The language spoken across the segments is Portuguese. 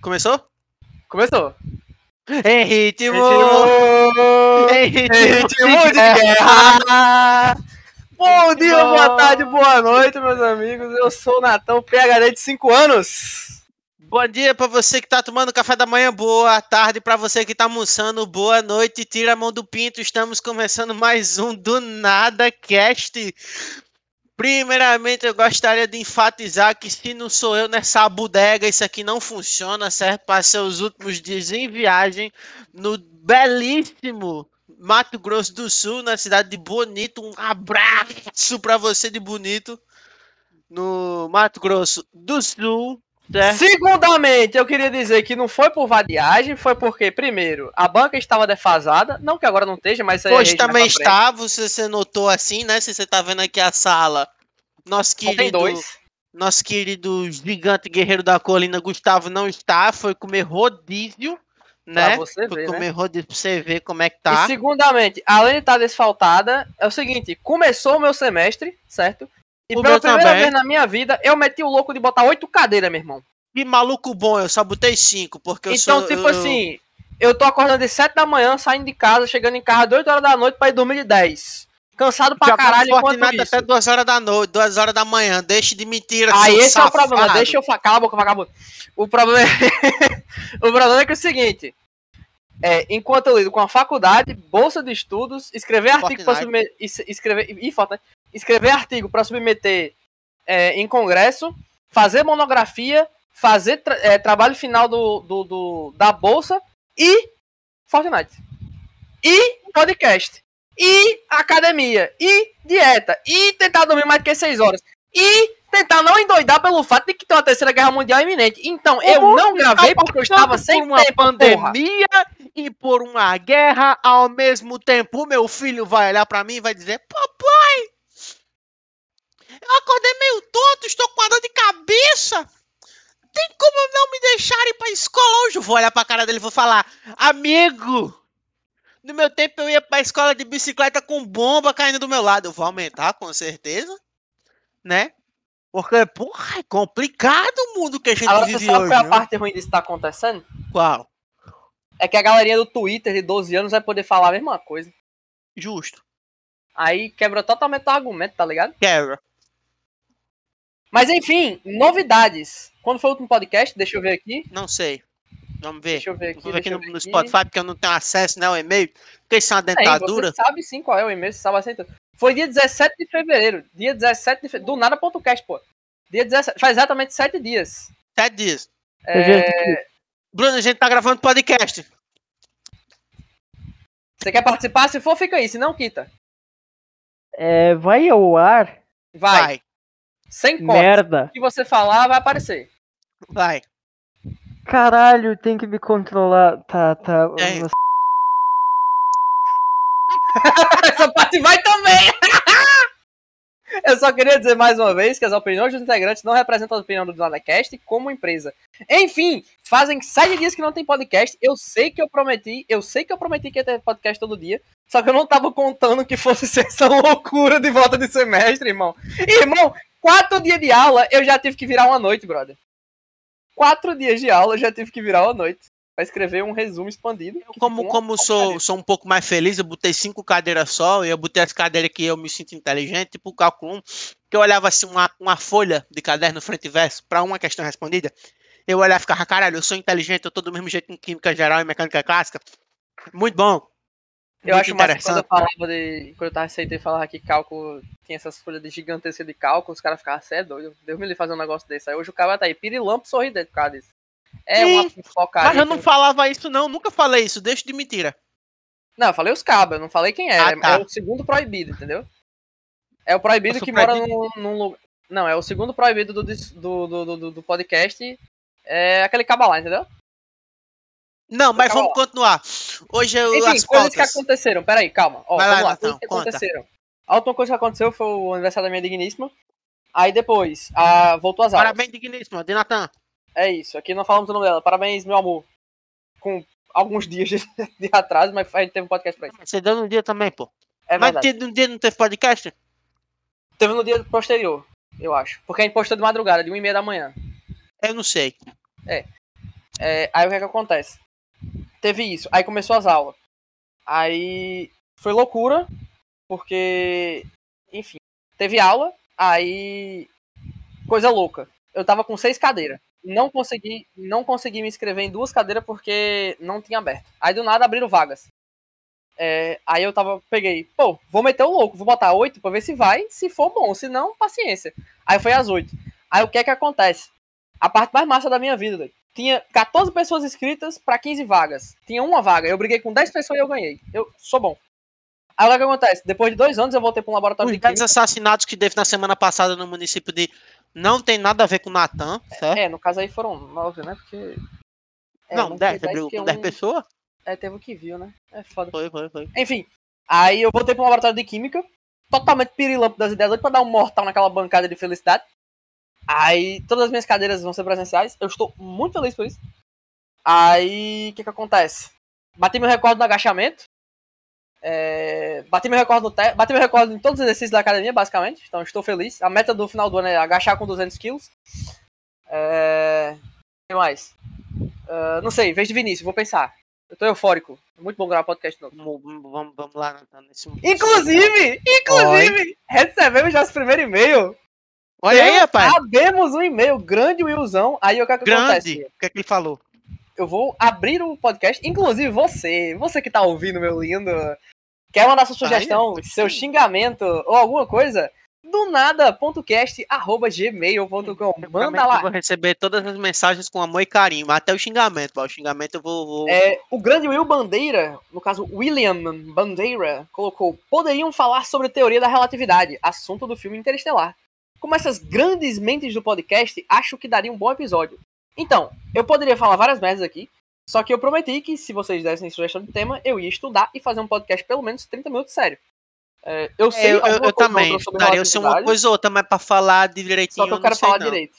Começou? Começou. Em ritmo! Ritmo, Em ritmo, de guerra. Bom dia, boa tarde, boa noite, meus amigos. Eu sou o Natão, PHD de 5 anos. Bom dia pra você que tá tomando café da manhã, boa tarde pra você que tá almoçando, boa noite, tira a mão do pinto, estamos começando mais um do Nada Cast. Primeiramente, eu gostaria de enfatizar que se não sou eu nessa bodega, isso aqui não funciona, serve para ser os últimos dias em viagem no belíssimo Mato Grosso do Sul, na cidade de Bonito. Um abraço para você de Bonito, no Mato Grosso do Sul. Certo? Segundamente, eu queria dizer que não foi por vadiagem, foi porque, primeiro, a banca estava defasada. Não que agora não esteja, mas Hoje vai também está, se você notou assim, né? Se você tá vendo aqui a sala, nosso querido, nosso querido gigante guerreiro da colina, Gustavo, não está, foi comer rodízio, Pra né? você Foi ver, né? comer rodízio pra você ver como é que E tá. segundamente, além de estar desfaltada, é o seguinte: começou o meu semestre, certo? E O pela primeira também. vez na minha vida, eu meti o louco de botar oito cadeiras, meu irmão. Que maluco bom, eu só botei cinco, porque eu então, sou... tipo eu- assim, eu tô acordando de 7 da manhã, saindo de casa, chegando em casa de 8 horas da noite pra ir dormir de 10. Cansado pra jogando caralho enquanto Fortnite até duas horas da noite, duas horas da manhã, deixe de mentira, Aí esse é o problema, safado. deixa eu falar, cala a boca, vagabundo. O problema é... o problema é que é o seguinte, é, enquanto eu lido com a faculdade, bolsa de estudos, escrever artigo para submeter, es- escrever, e Fortnite, escrever artigo para submeter é, em congresso, fazer monografia, fazer tra- é, trabalho final do, do, do- da bolsa e Fortnite. E podcast. E academia. E dieta. E tentar dormir mais que 6 horas. E tentar não endoidar pelo fato de que tem uma terceira guerra mundial iminente. Então, eu não gravei porque eu estava sem uma tempo, porra. pandemia e por uma guerra ao mesmo tempo. Meu filho vai olhar pra mim e vai dizer: Papai, eu acordei meio tonto, estou com uma dor de cabeça. Tem como não me deixar ir pra escola hoje? Eu vou olhar pra cara dele e vou falar: Amigo, no meu tempo eu ia pra escola de bicicleta com bomba caindo do meu lado. Eu vou aumentar, com certeza, né? Porque, porra, é complicado o mundo que a gente Agora, vive sabe hoje. qual é a parte ruim disso que tá acontecendo? Qual? É que a galerinha do Twitter de 12 anos vai poder falar a mesma coisa. Justo. Aí quebra totalmente o argumento, tá ligado? Quebra. Mas enfim, novidades. Quando foi o último podcast? Deixa eu ver aqui. Não sei. Vamos ver. Deixa eu ver aqui. Vou ver aqui no, ver no aqui. Spotify, porque eu não tenho acesso, né, ao e-mail. Porque isso é uma dentadura. você sabe sim qual é o e-mail, você sabe assim tudo. Foi dia 17 de fevereiro. Dia 17 de fevereiro. Do nada.cast, pô. Dia 17. Faz exatamente 7 dias. Sete dias. É, Bruno, a gente tá gravando podcast. Você quer participar? Se for, fica aí. Se não, quita. É, vai ao ar? Vai. Vai, Sem corte. Merda. O que você falar vai aparecer. vai. Caralho, tem que me controlar. Tá, tá. É. Essa parte vai também! Eu só queria dizer mais uma vez que as opiniões dos integrantes não representam a opinião do NadaCast como empresa. Enfim, fazem sete dias que não tem podcast. Eu sei que eu prometi, eu sei que eu prometi que ia ter podcast todo dia. Só que eu não tava contando que fosse ser essa loucura de volta de semestre, irmão. Irmão, quatro dias de aula eu já tive que virar uma noite, brother. Quatro dias de aula eu já tive que virar uma noite. Pra escrever um resumo expandido. que Como, como sou, sou um pouco mais feliz, eu botei cinco cadeiras só, e eu botei as cadeiras que eu me sinto inteligente, tipo o cálculo 1, que eu olhava assim uma, uma folha de caderno frente e verso para uma questão respondida, eu olhava e ficava, caralho, eu sou inteligente, eu tô do mesmo jeito em química geral e mecânica clássica. Muito bom. Eu Muito acho que quando eu falava de. Quando eu tava aceitando falar que cálculo tinha essas folhas de gigantesca de cálculo, os caras ficavam, você é doido. Deus me livre fazer um negócio desse. Aí hoje o cara tá aí, pirilampo sorridente por causa disso. É Ih, uma focaria. Mas eu não falava isso não, nunca falei isso, deixa de mentira. Não, eu falei os cabos, eu não falei quem era. Ah, tá. É o segundo proibido, entendeu? É o proibido que mora proibido? num, num lugar. Não, é o segundo proibido do, do, do, do, do- podcast. É aquele cabo lá, entendeu? Não, mas vamos continuar. Hoje eu, Enfim, as coisas que aconteceram. Peraí, calma. Ó, Vai vamos lá, lá, coisas Natão, que conta. aconteceram. A última coisa que aconteceu foi o aniversário da minha digníssima. Aí depois, a... voltou às aulas. Parabéns, digníssimo, de Natan. É isso, aqui não falamos o nome dela. Parabéns, meu amor. Com alguns dias de, de atraso, mas a gente teve um podcast pra isso. Você deu no dia também, pô. É mas dia- no dia não teve podcast? Teve no dia posterior, eu acho. Porque a gente postou de madrugada, de 1 e meia da manhã. Eu não sei. É, aí o que é que acontece? Teve isso, aí começou as aulas. Aí foi loucura, porque, enfim, teve aula, aí coisa louca. Eu tava com seis cadeiras. Não consegui, não consegui me inscrever em duas cadeiras porque não tinha aberto. Aí do nada abriram vagas. É, aí eu tava, peguei, pô, vou meter o louco, vou botar oito pra ver se vai, se for bom, se não, paciência. Aí foi às oito. Aí o que é que acontece? A parte mais massa da minha vida, doido. Tinha 14 pessoas inscritas pra 15 vagas. Tinha uma vaga. Eu briguei com 10 pessoas e eu ganhei. Eu sou bom. Aí o que acontece? Depois de dois anos eu voltei pra um laboratório Os de 10 química. assassinatos que teve na semana passada no município de. Não tem nada a ver com o Natan, certo? É, no caso aí foram nove, né? Porque. É, não, foi 10, você 10 brigou porque com 10 um- pessoas? É, teve o que viu, né? É foda. Foi, foi, foi. Enfim, aí eu voltei pro laboratório de química, totalmente pirilampo das ideias, doido pra dar um mortal naquela bancada de felicidade. Aí todas as minhas cadeiras vão ser presenciais, eu estou muito feliz por isso. Aí, o que que acontece? Bati meu recorde no agachamento, é, bati meu recorde no te... bati meu recorde em todos os exercícios da academia, basicamente, então estou feliz. A meta do final do ano é agachar com 200 quilos. É... O que mais? Ah, não sei, vez de Vinícius, vou pensar. Eu tô eufórico. É muito bom gravar podcast novo. Vamos, vamos, lá Natan, nesse Inclusive, inclusive, recebemos já esse primeiro e-mail. Olha aí, rapaz. Abemos um e-mail, grande Willzão. Aí o que, é que Grande. acontece? O que é que ele falou? Eu vou abrir o podcast. Inclusive, você, você que tá ouvindo, meu lindo, quer mandar sua sugestão, Aí, seu xingamento ou alguma coisa? Do nada.cast.gmail.com. Manda Eu lá. vou receber todas as mensagens com amor e carinho, até o xingamento. O xingamento eu vou. vou- É, o grande Will Bandeira, no caso William Bandeira, colocou: poderiam falar sobre teoria da relatividade, assunto do filme Interestelar. Como essas grandes mentes do podcast, acho que daria um bom episódio. Então, eu poderia falar várias merdas aqui, só que eu prometi que se vocês dessem sugestão de tema, eu ia estudar e fazer um podcast pelo menos 30 minutos sério. É, eu É, sei eu, eu- eu também. Daria ser uma relatividade, coisa ou outra, mas pra falar direitinho. só que eu quero sei falar não. direito.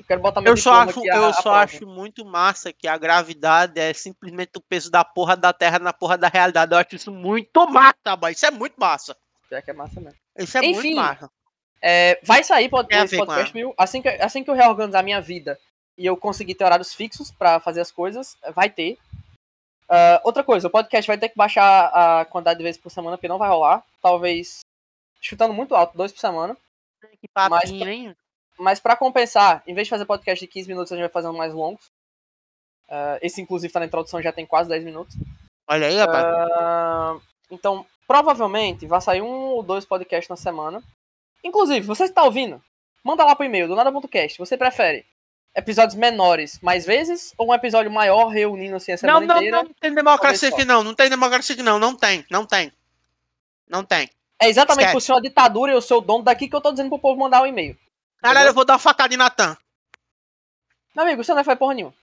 Eu quero botar meu Eu só, acho, à- eu só acho muito massa que a gravidade é simplesmente o peso da porra da Terra na porra da realidade. Eu acho isso muito massa, boy. Isso é muito massa. Já que é massa mesmo. Isso é Enfim, muito massa. É, vai sair pod com podcast, viu? Assim que, assim que eu reorganizar minha vida e eu conseguir ter horários fixos pra fazer as coisas, vai ter. Ah, outra coisa, o podcast vai ter que baixar a quantidade de vezes por semana, porque não vai rolar. Talvez chutando muito alto, dois por semana. Que papinho, hein? Mas pra compensar, em vez de fazer podcast de 15 minutos, a gente vai fazer um mais longos. Ah, esse, inclusive, tá na introdução, já tem quase 10 minutos. Olha aí, rapaz. Ah, então, provavelmente vai sair um ou dois podcasts na semana. Inclusive, você que tá ouvindo, manda lá pro e-mail, do nada.cast. Você prefere episódios menores mais vezes ou um episódio maior reunindo assim a não, semana não, inteira? não tem democracia aqui, não. Não tem democracia aqui, não. Não tem, não tem. Não tem. É exatamente Esquece. por ser uma ditadura e eu sou o dono daqui que eu tô dizendo pro povo mandar o e-mail. Caralho, eu vou dar uma facada em Natan. Meu amigo, você não vai porra nenhuma.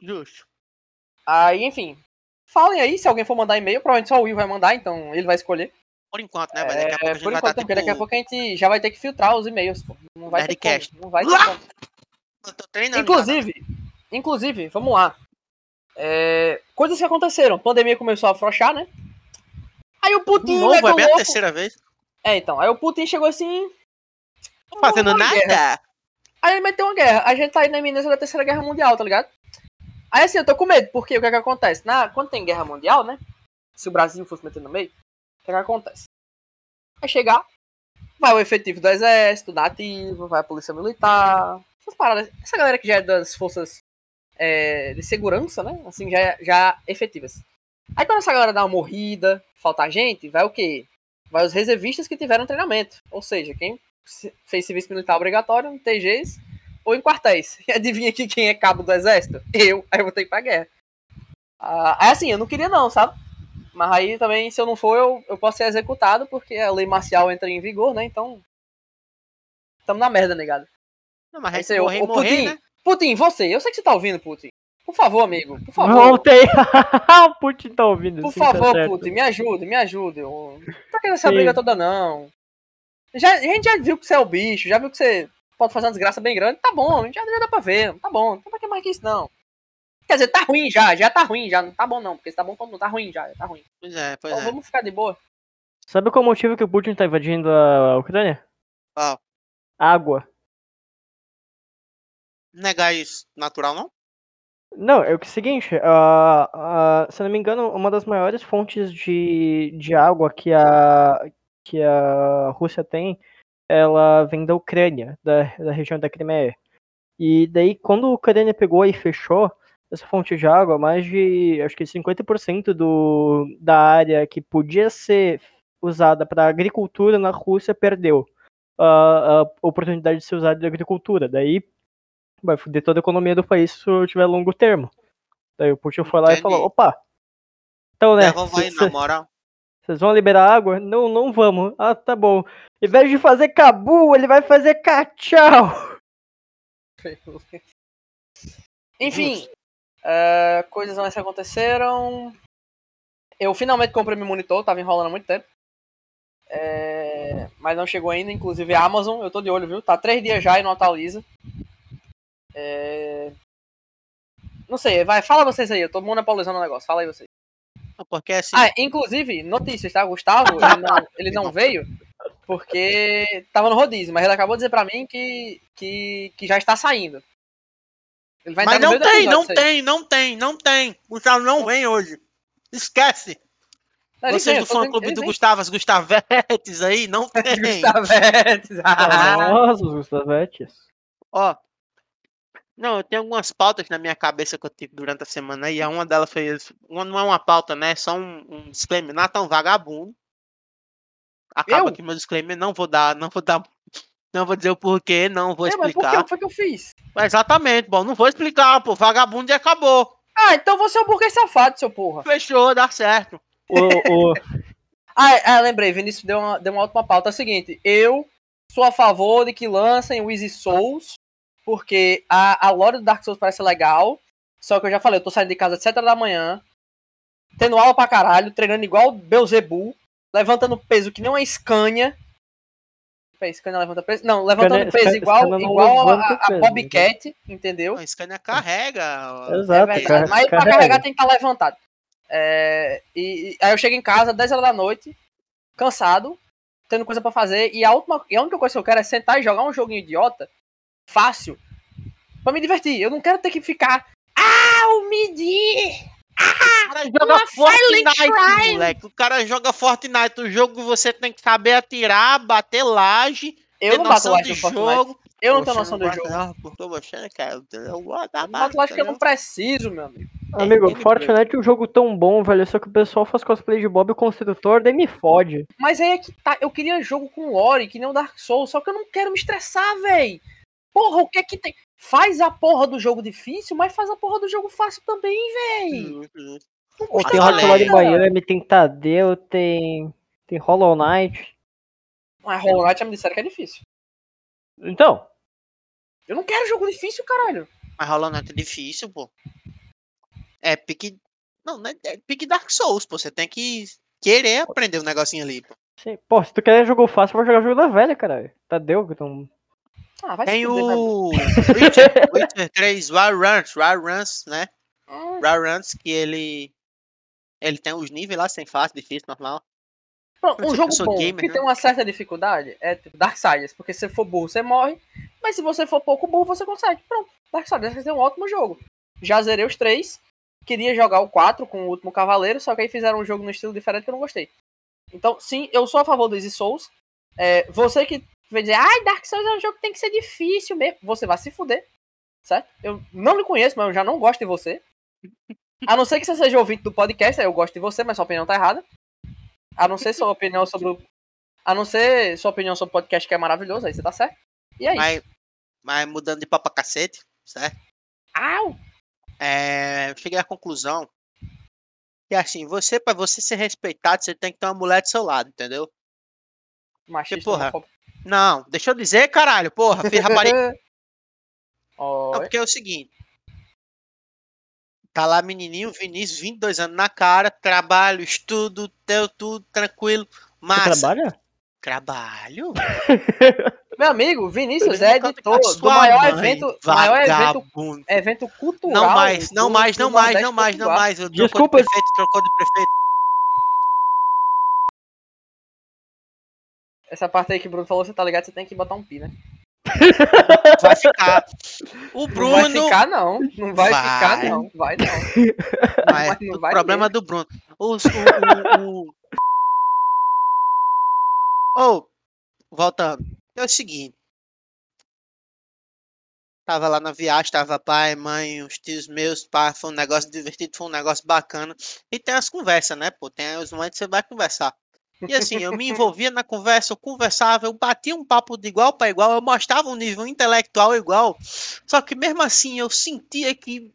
Justo. Aí, enfim. Falem aí, se alguém for mandar e-mail, provavelmente só o Will vai mandar, então ele vai escolher. Por enquanto, né, velho? Daqui a pouco a É, gente vai estar porque daqui a tipo... pouco a gente já vai ter que filtrar os e-mails, pô. Não vai ter Nerdcast. como. Não vai ter tô treinando. Inclusive, inclusive, vamos lá. É, coisas que aconteceram. A pandemia começou a afrouxar, né? Aí o Putin novo, é bem a louco. terceira vez. É, então. Aí o Putin chegou assim. Tô fazendo pra guerra. nada. Aí ele meteu uma guerra. A gente tá aí na iminência da terceira guerra mundial, tá ligado? Aí assim, eu tô com medo, porque o que é que acontece? Na, quando tem guerra mundial, né? Se o Brasil fosse meter no meio, o que é que acontece? Vai chegar, vai o efetivo do exército, da ativa, vai a polícia militar, essas paradas. Essa galera que já é das forças é, de segurança, né? Assim, já, já efetivas. Aí quando essa galera dá uma morrida, falta gente, vai o quê? Vai os reservistas que tiveram treinamento. Ou seja, quem fez serviço militar obrigatório em TGs ou em quartéis. E adivinha aqui quem é cabo do exército? Eu. Aí eu vou ter que ir pra guerra. Ah, aí assim, eu não queria não, sabe? Mas aí também, se eu não for, eu, eu posso ser executado, porque a lei marcial entra em vigor, né? Então. Tamo na merda, negado. Não, mas Aí você, morrer, ô, morrer, Putin, né? Putin, você, eu sei que você tá ouvindo, Putin. Por favor, amigo, por favor. Voltei. o Putin tá ouvindo. Por sim, tá favor, certo. Putin, me ajude, me ajude. Eu... Não tá querendo essa Sim. briga toda, não. Já, a gente já viu que você é o bicho, já viu que você pode fazer uma desgraça bem grande. Tá bom, a gente já, já dá pra ver. Tá bom, não tem pra que mais que isso, não. Quer dizer, tá ruim já, já tá ruim, já. Não tá bom, não, porque se tá bom, não tá ruim já, já tá ruim. Pois é, pois Então é. vamos ficar de boa. Sabe qual é o motivo que o Putin tá invadindo a Ucrânia? Qual? Água. Negar isso natural, não? Não, é o que é o seguinte, ah, ah, se eu não me engano, uma das maiores fontes de, de água que a, que a Rússia tem, ela vem da Ucrânia, da, da região da Crimeia. E daí, quando a Ucrânia pegou e fechou essa fonte de água, mais de, acho que 50% do, da área que podia ser usada para agricultura na Rússia perdeu a, a oportunidade de ser usada na agricultura. Daí, vai foder toda a economia do país se tiver longo termo. Daí o Putin foi lá Entendi. e falou, opa, então né, cê- moral. vocês vão liberar água? Não, não vamos. Ah, tá bom. Em vez de fazer cabu, ele vai fazer cachau. Enfim, é, coisas mais que aconteceram. Eu finalmente comprei meu monitor, tava enrolando há muito tempo. É, mas não chegou ainda, inclusive a Amazon, eu tô de olho, viu? Tá três dias já e não atualiza. É, Não sei, vai, fala vocês aí, eu tô monopolizando o negócio, fala aí vocês. Porque assim, Ah, inclusive, notícias, tá? Gustavo, ele não, ele não veio porque tava no rodízio, mas ele acabou de dizer pra mim que, que, que já está saindo. Ele vai mas não tem, não tem, não tem, não tem. O Gustavo não vem hoje. Esquece. Ele Vocês do fã clube do. Gustavo, as Gustavetes aí, não tem. Gustavetes. Ah, Nossa, os Gustavetes. Ó. Não, eu tenho algumas pautas na minha cabeça que eu tive durante a semana e a uma delas foi. Uma, não é uma pauta, né? É só um, um disclaimer. Natan é um vagabundo. Acaba Eu? aqui meu disclaimer. Não vou dar, não vou dar. Não vou dizer o porquê, não vou É, mas por que explicar. o que foi que eu fiz? Exatamente, bom, não vou explicar, pô. Vagabundo e acabou. Ah, então você é um burguês safado, seu porra. Fechou, dá certo. O, o, Ah, ah, lembrei, Vinícius deu uma, deu uma ótima pauta. É o seguinte, eu sou a favor de que lancem o Easy Souls, porque a, a lore do Dark Souls parece legal, só que eu já falei, eu tô saindo de casa às 7 horas da manhã, tendo aula pra caralho, treinando igual Beuzebu, levantando peso que nem uma Scania. Peraí, Scania levanta peso? Não, levantando Scania- peso Scania igual, igual a, levanta a- peso, Bobcat, entendeu? A Scania carrega. Exato, É, mas pra carrega. carregar tem que estar levantado. É, e, e- aí eu chego em casa, 10 horas da noite, cansado, tendo coisa pra fazer, e a, última, e a única coisa que eu quero é sentar e jogar um joguinho idiota, fácil, pra me divertir. Eu não quero ter que ficar. Ah, o midi! O cara joga Uma Fortnite, Crime. moleque. O cara joga Fortnite. O jogo você tem que saber atirar, bater laje, Eu não bato noção laje de no jogo. Eu não tenho noção do jogo. não, Porque você, cara, eu gosto da Eu não bato laje porque eu não preciso, meu amigo. amigo, ele Fortnite é um jogo tão bom, velho, só que o pessoal faz cosplay de Bob o Construtor, daí me fode. Mas aí é que tá. Eu queria jogo com lore, que nem o Dark Souls, só que eu não quero me estressar, véi. Porra, o que é que tem? Faz a porra do jogo difícil, mas faz a porra do jogo fácil também, véi. Hum, hum. Pô, custa tem Hotline aí. Miami, tem Tadeu, tem. Tem Hollow Knight. Mas Hollow Knight já me disseram que é difícil. Então, Eu não quero jogo difícil, caralho. Mas Hollow Knight é difícil, pô. É pique. Não, não é, é pique Dark Souls, pô. Você tem que querer aprender o negocinho ali, pô. sim, pô, se tu quer jogo fácil, vai jogar jogo da velha, caralho. Tadeu, então. Ah, vai Tem o Witcher, Witcher 3 Wild Runs, Wild Runs, né? Wild Runs, que ele. Ele tem os níveis lá, sem fácil, difícil, normal. pronto, um jogo bom gamer, que né? tem uma certa dificuldade é tipo Darksiders, porque se você for burro, você morre. Mas se você for pouco burro, você consegue. Pronto, Darksiders é um ótimo jogo. Já zerei os três. Queria jogar o 4 com o último Cavaleiro, só que aí fizeram um jogo no estilo diferente que eu não gostei. Então, sim, eu sou a favor do Easy Souls. É, você que vai dizer, ai, Dark Souls é um jogo que tem que ser difícil mesmo. Você vai se fuder, certo? Eu não lhe conheço, mas eu já não gosto de você. A não ser que você seja ouvinte do podcast, eu gosto de você, mas sua opinião tá errada. A não ser sua opinião sobre o... A não ser sua opinião sobre o podcast que é maravilhoso, aí você tá certo. E é isso. Mas, mas mudando de papo pra cacete, certo? Au! É, eu cheguei à conclusão que assim, você, pra você ser respeitado, você tem que ter uma mulher do seu lado, entendeu? Machista, porra, homofóbico. Não, deixa eu dizer, caralho, porra, filho rapariga. Não, porque é o seguinte. Tá lá menininho, Vinícius, 22 anos na cara, trabalho, estudo, teu tudo tranquilo, Você massa. trabalha? Trabalho? Meu amigo, Vinícius é editor do maior mãe, evento, maior evento, vagabundo. evento cultural. Não mais, não mais, não mais, não mais, não mais. Eu trocou Desculpa. de prefeito, trocou de prefeito. Essa parte aí que o Bruno falou, você tá ligado, você tem que botar um pi, né? Vai ficar. O Não vai Bruno. ficar, não. Não vai, Vai. ficar, não. Vai, não. Mas não o vai problema do Bruno. O, o, o... Ô, voltando. É o seguinte. Tava lá na viagem, tava pai, mãe, os tios meus, pá, foi um negócio divertido, foi um negócio bacana. E tem as conversas, né, pô? Tem os momentos que você vai conversar. E assim, eu me envolvia na conversa, eu conversava, eu batia um papo de igual para igual, eu mostrava um nível intelectual igual. Só que mesmo assim, eu sentia que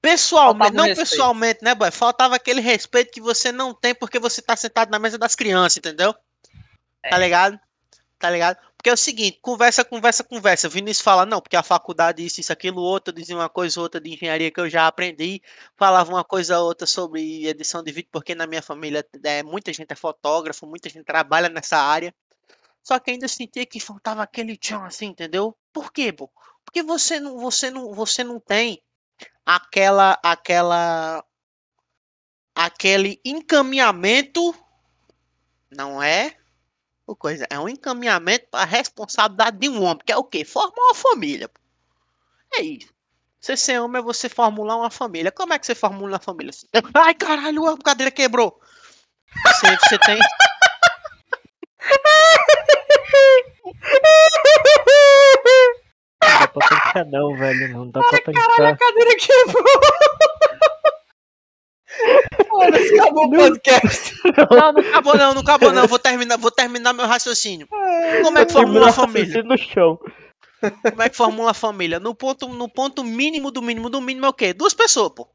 pessoalmente, um não respeito. pessoalmente, né, boy? Faltava aquele respeito que você não tem porque você tá sentado na mesa das crianças, entendeu? Tá ligado? Tá ligado? Porque é o seguinte, conversa, conversa, conversa. Vinícius fala, não, porque a faculdade, isso, isso, aquilo, outro, dizia uma coisa, outra de engenharia que eu já aprendi. Falava uma coisa, outra sobre edição de vídeo, porque na minha família é, muita gente é fotógrafo, muita gente trabalha nessa área. Só que ainda sentia que faltava aquele tchan assim, entendeu? Por quê, pô? Porque você não, você não, você não tem aquela, aquela, aquele encaminhamento, não é? O coisa é um encaminhamento para a responsabilidade de um homem, que é o quê? Formar uma família. É isso. Você ser homem é você formular uma família. Como é que você formula uma família? Ai, caralho, a cadeira quebrou. Você, você tem. Não dá pra tancar não, velho. Não dá pra Caralho, a cadeira quebrou. Acabou o podcast. Não, não acabou não, não acabou não. Vou terminar, vou terminar meu raciocínio. Como é que formula a família? no chão. Como é que formula a família? No ponto, no ponto mínimo do mínimo do mínimo é o quê? Duas pessoas, pô.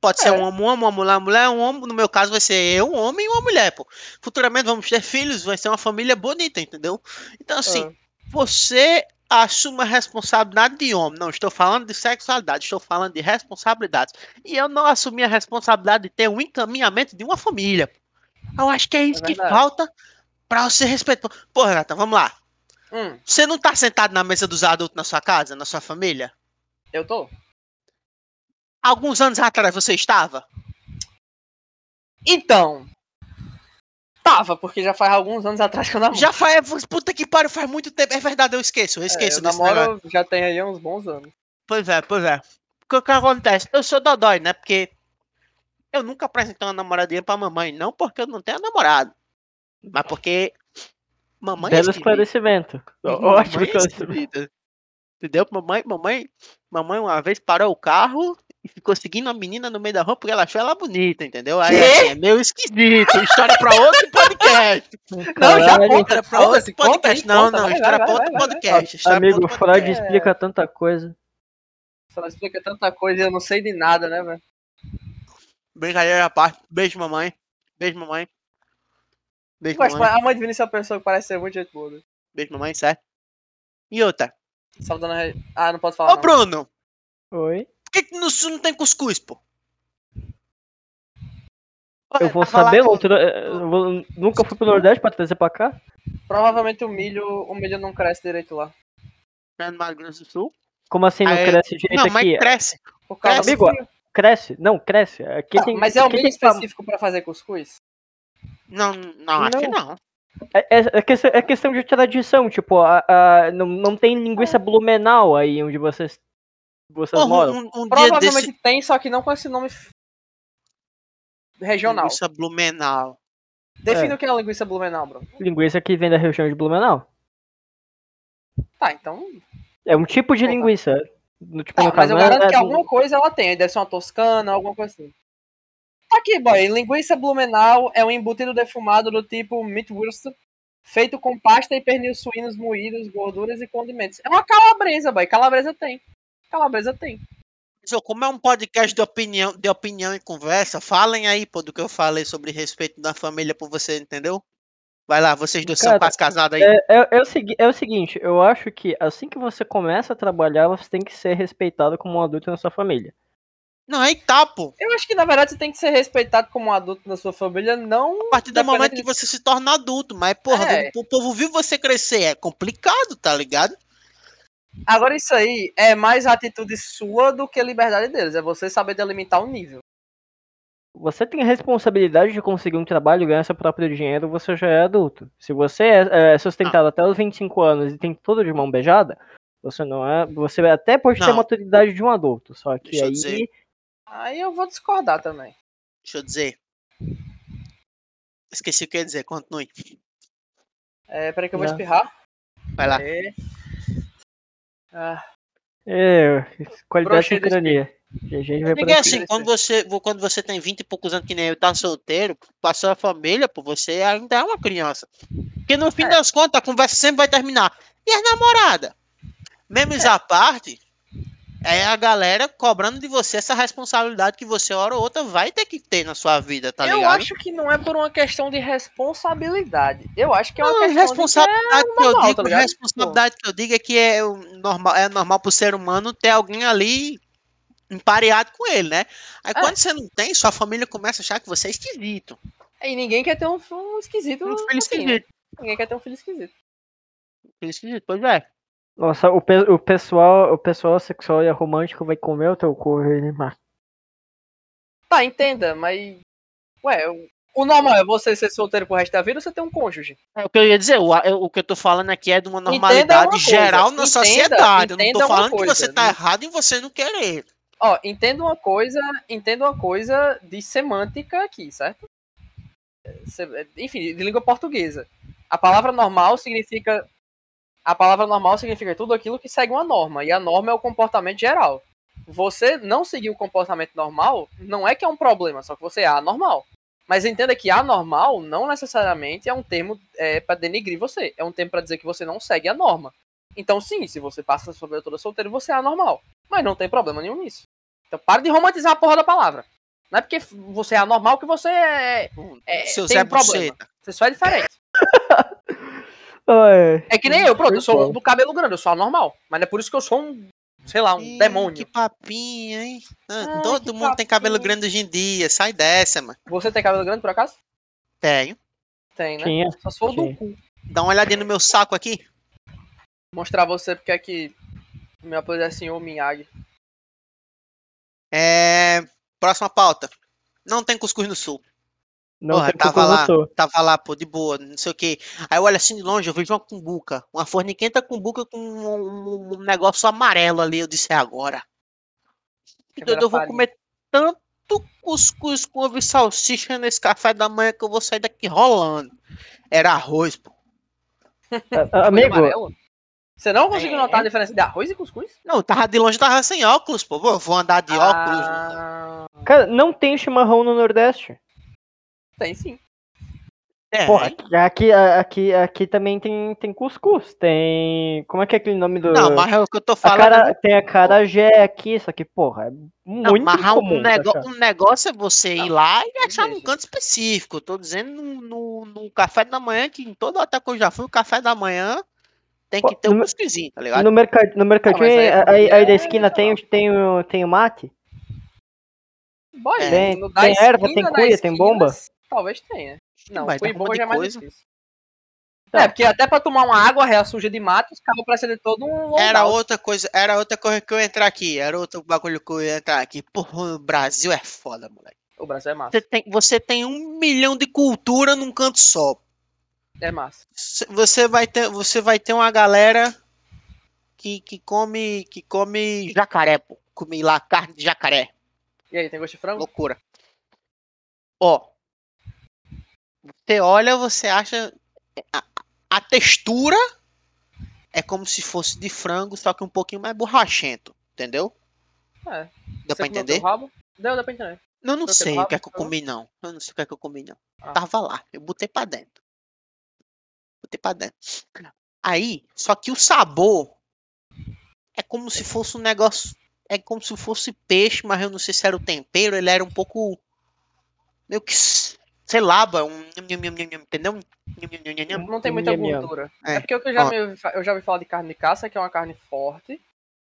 Pode ser É. um homem, um homem, uma mulher, uma mulher, um homem. No meu caso vai ser eu, um homem e uma mulher, pô. Futuramente vamos ter filhos, vai ser uma família bonita, entendeu? Então, assim, Ah. você assume a responsabilidade de homem. Não estou falando de sexualidade, estou falando de responsabilidades. E eu não assumi a responsabilidade de ter um encaminhamento de uma família. Eu acho que é isso que verdade. falta pra você respeitar. Pô, Renata, vamos lá. Hum, Você não tá sentado na mesa dos adultos na sua casa, na sua família? eu tô. Alguns anos atrás você estava? Então. Tava, porque já faz alguns anos atrás que eu namoro. Já faz. Puta que pariu, faz muito tempo. É verdade, eu esqueço, eu É, esqueço eu desse negócio. namoro já tem aí uns bons anos. Pois é, pois é. Porque o que acontece? Eu sou dodói, né? Porque eu nunca apresentei uma namoradinha pra mamãe. Não porque eu não tenho namorado. Mas porque. Mamãe é Belo esquisita. esclarecimento. Ótimo é esclarecimento. Entendeu? Mamãe, mamãe, mamãe uma vez parou o carro e ficou seguindo a menina no meio da rua porque ela achou ela bonita, entendeu? Aí assim, é meio esquisito. História pra outro podcast. Não, já conta, História pra outro podcast. Não, não, história pra outro podcast. Amigo, Freud explica tanta coisa. Só explica tanta coisa e eu não sei de nada, né, velho? Brincadeira à parte. Beijo, mamãe. Beijo, mamãe. Beijo, Mas mamãe. a mãe de Vinícius é uma pessoa que parece ser muito gente boa. né? Beijo, mamãe, certo? E outra. Só dando re... Ah, não posso falar. Ô, não. Bruno, Oi? Por que, que no sul não tem cuscuz, pô? Eu vou saber, com- outro, eu vou- nunca fui pro Nordeste pra trazer pra cá. Provavelmente o milho, o milho não cresce direito lá. né, no Mato Grosso do Sul. Como assim não Aí- cresce direito Não, mas aqui? cresce. Por causa Cresce, amigo. Cresce? Não, cresce. Aqui Tá, tem, mas é um aqui milho específico pra fazer cuscuz? Não, não, acho que não. É, é- é questão, é questão de tradição, tipo, a, a- não, não tem linguiça blumenau aí onde vocês, vocês Porra, moram. um, um Provavelmente desse... tem, só que não com esse nome regional. Linguiça Blumenau. Defina É. o que é linguiça blumenau, bro. Linguiça que vem da região de Blumenau. Tá, então. É um tipo de linguiça. No, tipo, Tá, no mas caso, eu não é- garanto que alguma coisa ela tem. Deve ser uma toscana, alguma coisa assim. Tá aqui, boy. Linguiça blumenau é um embutido defumado do tipo Meatwurst, feito com pasta e pernil suínos moídos, gorduras e condimentos. É uma calabresa, boy. Calabresa tem. Calabresa tem. Como é um podcast de opinião, de opinião e conversa, falem aí, pô, do que eu falei sobre respeito da família por você, entendeu? Vai lá, vocês dois são quase casados aí. É, é- é o segui- é o seguinte, eu acho que assim que você começa a trabalhar, você tem que ser respeitado como um adulto na sua família. Não, aí tá, pô. Eu acho que, na verdade, você tem que ser respeitado como um adulto na sua família, não. A partir do momento que de- você se torna adulto, mas, porra, É. o povo viu você crescer, é complicado, tá ligado? Agora, isso aí é mais atitude sua do que liberdade deles. É você saber delimitar o nível. você tem a responsabilidade de conseguir um trabalho, ganhar seu próprio dinheiro, você já é adulto. Se você é, é sustentado até os 25 anos e tem tudo de mão beijada, você não é. Você até pode ter a Não. maturidade de um adulto. Só que Deixa eu aí. dizer. Aí eu vou discordar também. Deixa eu dizer. Esqueci o que eu ia dizer, continue. É, peraí que eu vou Não. espirrar. Vai lá. É. Ah, É, qualidade de sincronia. Por Porque aqui. assim, quando você, quando você tem 20 e poucos anos que nem eu, tá solteiro, passou a família, pô, você ainda é uma criança. Porque no fim É. das contas, a conversa sempre vai terminar. E as namoradas? Memes à parte, é a galera cobrando de você essa responsabilidade que você, hora ou outra, vai ter que ter na sua vida, tá eu ligado? acho que não é por uma questão de responsabilidade. Eu acho que é uma Não, questão de que responsabilidade que, eu digo, tá responsabilidade que eu digo é que é normal, é normal pro ser humano ter alguém ali empareado com ele, né? Aí É. quando você não tem, sua família começa a achar que você é esquisito. é- E ninguém quer ter um, um esquisito. Um filho assim, né? esquisito. Ninguém quer ter um filho esquisito. Filho esquisito, pois é. Nossa, o, pe- o pessoal, o pessoal sexual e romântico vai comer o teu cu, Neymar. Tá, entenda, mas. Ué, o- o normal é você ser solteiro pro resto da vida ou você ter um cônjuge. É o que eu ia dizer, o, o que eu tô falando aqui é de uma Entenda normalidade uma coisa, geral na entenda- sociedade. eu não entenda tô falando que coisa, você tá né? errado em você não querer. Ó, entenda uma coisa, entenda uma coisa de semântica aqui, certo? É, se- Enfim, de língua portuguesa. A palavra normal significa a palavra normal significa tudo aquilo que segue uma norma, e a norma é o comportamento geral. Você não seguir o comportamento normal não é que é um problema, só que você é anormal. Mas entenda que anormal não necessariamente é um termo é, para denegrir você, é um termo para dizer que você não segue a norma. Então, sim, se você passa a sua vida toda solteiro, você é anormal. Mas não tem problema nenhum nisso. Então, para de romantizar a porra da palavra. Não é porque você é anormal que você é. é Seu tem Zé um problema. Buceta. Você só é diferente. Ai, É que nem eu, pronto, eu sou do cabelo grande, eu sou anormal. Mas não é por isso que eu sou um, sei lá, um Ih, demônio. Que papinho, hein? Ah, Ai, todo mundo tem cabelo grande hoje em dia. Sai dessa, mano. Você tem cabelo grande por acaso? Tenho. Tem, né? tinha. Só se for o do cu. Dá uma olhadinha no meu saco aqui. Mostrar você porque é que meu apelido é senhor Miyagi. É. Próxima pauta. Não tem cuscuz no sul. Não Porra, tava lá. Tava lá, pô, de boa, não sei o que. Aí eu olho assim de longe, eu vejo uma cumbuca. Uma forniquenta cumbuca com um, um negócio amarelo ali. Eu disse, é agora. Então Quebra eu vou farinha. comer tanto cuscuz com ovo e salsicha nesse café da manhã que eu vou sair daqui rolando. Era arroz, pô. A- Amigo? Você não conseguiu É. notar a diferença de arroz e cuscuz? Não, eu tava de longe, tava sem óculos, pô. Vou andar de óculos. Ah, cara, não tem chimarrão no Nordeste. Tem sim. É, Porra, aqui, aqui, aqui, aqui também tem, tem cuscuz. Tem. Como é que é aquele nome do. Não, mas é o que eu tô a falando. cara, tem a carajé aqui, só que, porra, é Não, muito um, comum. nego- achar. um negócio é você ir Não, lá e achar num canto específico. Eu tô dizendo no, no, no café da manhã, que em todo hotel que eu já fui, o café da manhã tem que ter um no- cuscuzinho, tá ligado? No, mercado, no mercadinho, aí aí, é aí, aí da é- esquina tem, o- tem, tem o mate? Boy, Tem- no da tem erva, tem cuia, tem bomba? Talvez tenha. Não, um bomba monte já é mais coisa. difícil. Tá. É, porque até pra tomar uma água real suja de mato, os cabos precisam de todo um Era loadout. outra coisa, era outra coisa que eu ia entrar aqui, era outro bagulho que eu ia entrar aqui. Porra, o Brasil é foda, moleque. O Brasil é massa. Você tem, você tem um milhão de cultura num canto só. É massa. Você vai ter, você vai ter uma galera que, que come, que come jacaré, pô. Come lá carne de jacaré. E aí, tem gosto de frango? Loucura. Ó. Você olha, você acha. A, a textura é como se fosse de frango, só que um pouquinho mais borrachento. Entendeu? É. Deu pra Você entender? rabo? Deu, deu pra entender. Eu não sei o que é que eu comi, não. Eu não sei o que é que eu comi, não. Ah. Tava lá. Eu botei pra dentro. Botei pra dentro. Aí, só que o sabor é como se fosse um negócio. É como se fosse peixe, mas eu não sei se era o tempero. Ele era um pouco. Meio que. Sei lá, ba, um. Entendeu? Não tem muita gordura. É. É, porque eu já, me, eu já ouvi falar de carne de caça, que é uma carne forte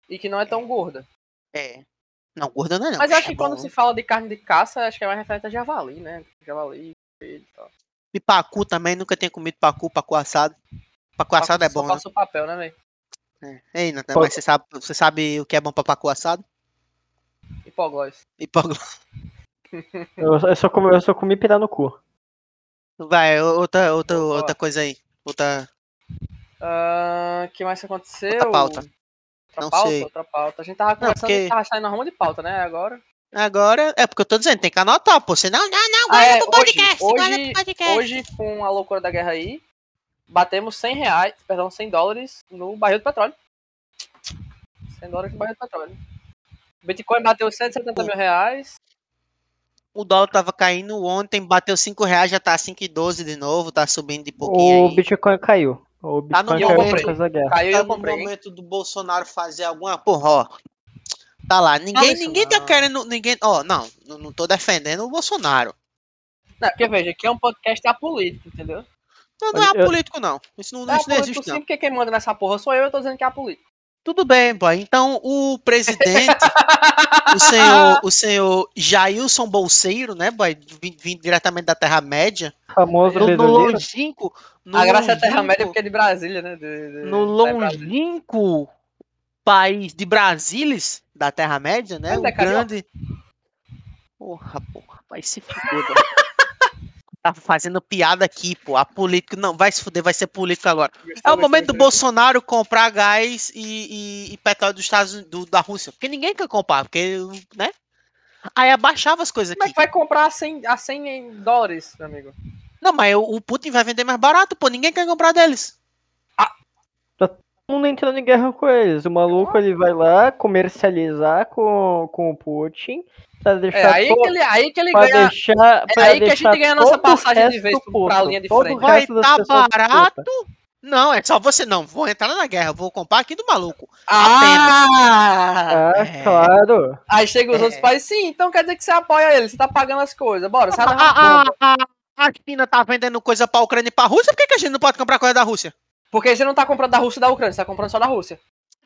e que não é tão gorda. É. Não, gorda não é não. Mas eu acho É que quando bom. se fala de carne de caça, acho que é mais referente a javali, né? Javali, coelho e tal. E pacu também, nunca tinha comido pacu, pacu assado. Pacu assado é Só bom, né? passa o papel, né, velho? É. Ei, Nathan, Pô. mas você sabe, você sabe o que é bom pra pacu assado? Hipoglós. Pacu... Eu, eu, só comi, eu só comi pirar no cu. Vai, outra, outra, Boa. outra coisa aí. Outra. O que mais aconteceu? Outra pauta. Outra Não pauta, sei. outra pauta. A gente tava conversando porque- tava saindo na ruma de pauta, né? Agora. Agora, é porque eu tô dizendo, tem que anotar, pô. Senão, não, não, Ah, guarda é, pro hoje- podcast, guarda hoje- pro podcast. Hoje, com a loucura da guerra aí, batemos 100 reais, perdão, 100 dólares no barril de petróleo. 100 dólares no barril de petróleo. Bitcoin bateu 170 mil reais. O dólar tava caindo ontem, bateu 5 reais, já tá 5,12 de novo, tá subindo de pouquinho O aí. Bitcoin caiu. O Tá no Bitcoin caiu momento. por causa da guerra. Caiu Tá no comprei. hein? momento do Bolsonaro fazer alguma porra, ó. Tá lá, ninguém, ninguém tá querendo, ninguém, ó, não, não, não tô defendendo o Bolsonaro. Não, porque veja, aqui é um podcast apolítico, entendeu? Não, não é eu- político não, isso não, É isso não apolítico existe sim, não. porque quem manda nessa porra sou eu, eu tô dizendo que é apolítico. Tudo bem, boy. Então, o presidente, o senhor, o senhor Jailson Bolseiro, né, boy, vindo diretamente da Terra-média, Famoso no, no longínquo, no a graça é longínquo- Terra-média porque é de Brasília, né? De, de- no da longínquo país de Brasília, da Terra-média, né? Ele o é carioca? grande. Porra, porra, vai se fuder. Tá fazendo piada aqui, pô. A político. Não, vai se fuder, vai ser político agora. É o momento do Bolsonaro comprar gás e, e- e petróleo dos Estados Unidos, do- da Rússia. Porque ninguém quer comprar, porque, né? Aí abaixava as coisas Como aqui. que vai comprar a 100, a 100 dólares, meu amigo? Não, mas o, o Putin vai vender mais barato, pô. Ninguém quer comprar deles. Todo mundo entrando em guerra com eles. O maluco ele vai lá comercializar com, com o Putin. Pra deixar É aí to- que ele, aí que ele pra ganha. deixar, É pra aí que a gente ganha a nossa todo passagem de vez pro- puto, pra linha de todo o frente. Vai tá barato. Não, é só você não. Vou entrar na guerra, vou comprar aqui do maluco. Ah! Ah, É. claro. Aí chega os É. outros países, sim, então quer dizer que você apoia ele, você tá pagando as coisas. Bora, sai da A, a, bomba. a, a China tá vendendo coisa pra Ucrânia e pra Rússia, por que, que a gente não pode comprar coisa da Rússia? Porque você não tá comprando da Rússia e da Ucrânia, você tá comprando só da Rússia.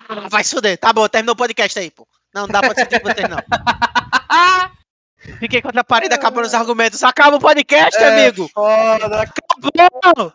Ah, vai se fuder. Tá bom, terminou o podcast aí, pô. Não, não dá pra discutir com vocês, não. Fiquei contra a parede, acabando os argumentos. Acaba o podcast, É, amigo. Foda. Acabou!